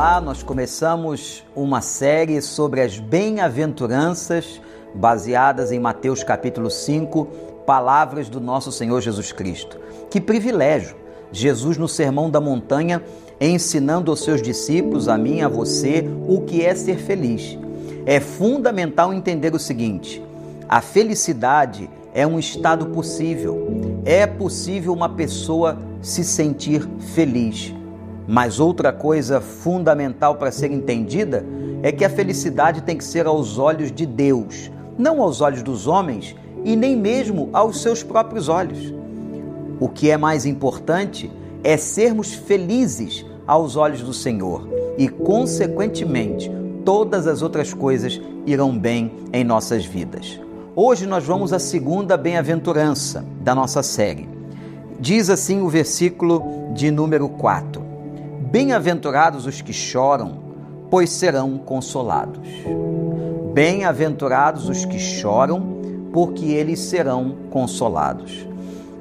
Olá, nós começamos uma série sobre as bem-aventuranças baseadas em Mateus capítulo 5, palavras do nosso Senhor Jesus Cristo. Que privilégio! Jesus no Sermão da Montanha ensinando aos seus discípulos, a mim, a você, o que é ser feliz. É fundamental entender o seguinte: a felicidade é um estado possível. É possível uma pessoa se sentir feliz. Mas outra coisa fundamental para ser entendida é que a felicidade tem que ser aos olhos de Deus, não aos olhos dos homens e nem mesmo aos seus próprios olhos. O que é mais importante é sermos felizes aos olhos do Senhor e, consequentemente, todas as outras coisas irão bem em nossas vidas. Hoje nós vamos à segunda bem-aventurança da nossa série. Diz assim o versículo de número 4: Bem-aventurados os que choram, pois serão consolados. Bem-aventurados os que choram, porque eles serão consolados.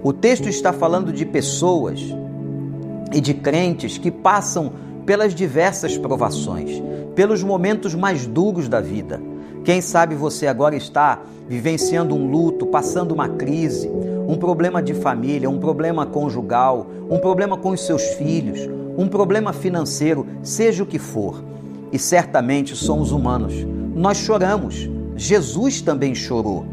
O texto está falando de pessoas e de crentes que passam pelas diversas provações, pelos momentos mais duros da vida. Quem sabe você agora está vivenciando um luto, passando uma crise, um problema de família, um problema conjugal, um problema com os seus filhos, um problema financeiro, seja o que for. E certamente somos humanos. Nós choramos. Jesus também chorou.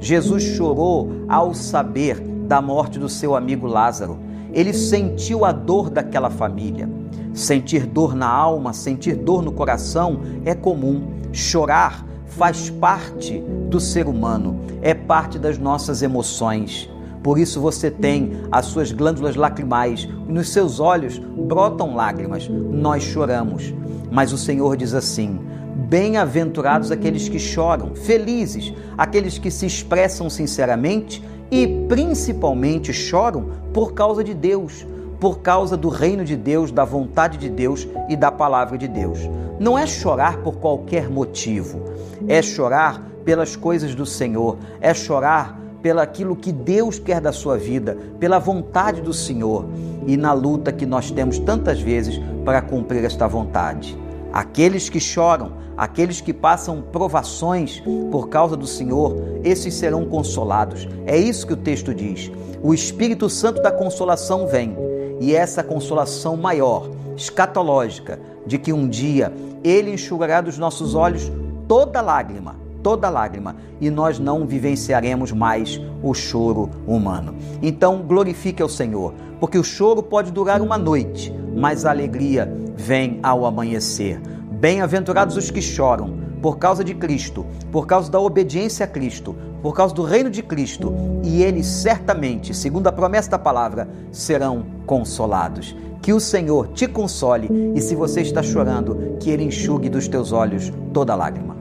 Jesus chorou ao saber da morte do seu amigo Lázaro. Ele sentiu a dor daquela família. Sentir dor na alma, sentir dor no coração é comum. Chorar faz parte do ser humano, é parte das nossas emoções. Por isso você tem as suas glândulas lacrimais, nos seus olhos brotam lágrimas. Nós choramos. Mas o Senhor diz assim: Bem-aventurados aqueles que choram, felizes aqueles que se expressam sinceramente e principalmente choram por causa de Deus, por causa do reino de Deus, da vontade de Deus e da palavra de Deus. Não é chorar por qualquer motivo, é chorar pelas coisas do Senhor, é chorar pelaquilo que Deus quer da sua vida, pela vontade do Senhor e na luta que nós temos tantas vezes para cumprir esta vontade. Aqueles que choram, aqueles que passam provações por causa do Senhor, esses serão consolados. É isso que o texto diz. O Espírito Santo da consolação vem, e essa consolação maior, escatológica, de que um dia ele enxugará dos nossos olhos toda lágrima toda lágrima e nós não vivenciaremos mais o choro humano. Então, glorifique ao Senhor, porque o choro pode durar uma noite, mas a alegria vem ao amanhecer. Bem-aventurados os que choram por causa de Cristo, por causa da obediência a Cristo, por causa do reino de Cristo, e eles certamente, segundo a promessa da palavra, serão consolados. Que o Senhor te console e se você está chorando, que ele enxugue dos teus olhos toda lágrima.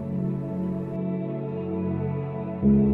Thank you.